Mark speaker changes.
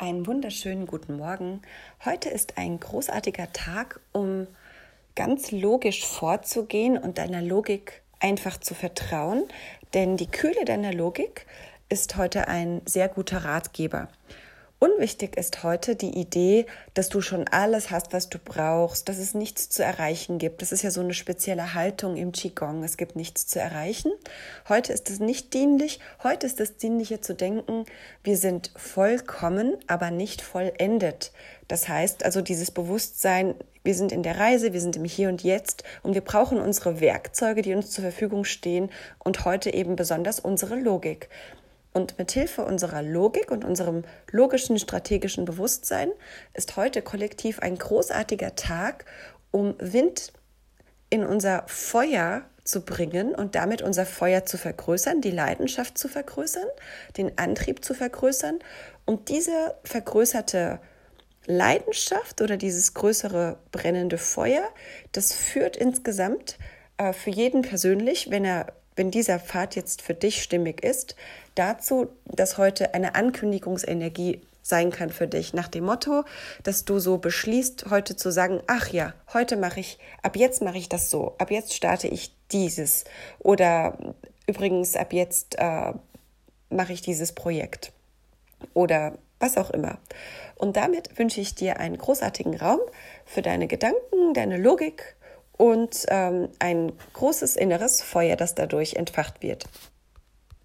Speaker 1: Einen wunderschönen guten Morgen. Heute ist ein großartiger Tag, um ganz logisch vorzugehen und deiner Logik einfach zu vertrauen, denn die Kühle deiner Logik ist heute ein sehr guter Ratgeber. Unwichtig ist heute die Idee, dass du schon alles hast, was du brauchst, dass es nichts zu erreichen gibt. Das ist ja so eine spezielle Haltung im Qigong. Es gibt nichts zu erreichen. Heute ist es nicht dienlich. Heute ist es dienlicher zu denken, wir sind vollkommen, aber nicht vollendet. Das heißt also dieses Bewusstsein, wir sind in der Reise, wir sind im Hier und Jetzt und wir brauchen unsere Werkzeuge, die uns zur Verfügung stehen und heute eben besonders unsere Logik. Und mit Hilfe unserer Logik und unserem logischen strategischen Bewusstsein ist heute kollektiv ein großartiger Tag, um Wind in unser Feuer zu bringen und damit unser Feuer zu vergrößern, die Leidenschaft zu vergrößern, den Antrieb zu vergrößern. Und diese vergrößerte Leidenschaft oder dieses größere brennende Feuer, das führt insgesamt äh, für jeden persönlich, wenn er wenn dieser Pfad jetzt für dich stimmig ist, dazu, dass heute eine Ankündigungsenergie sein kann für dich, nach dem Motto, dass du so beschließt, heute zu sagen, ach ja, heute mache ich, ab jetzt mache ich das so, ab jetzt starte ich dieses. Oder übrigens ab jetzt äh, mache ich dieses Projekt. Oder was auch immer. Und damit wünsche ich dir einen großartigen Raum für deine Gedanken, deine Logik und ähm, ein großes inneres Feuer, das dadurch entfacht wird.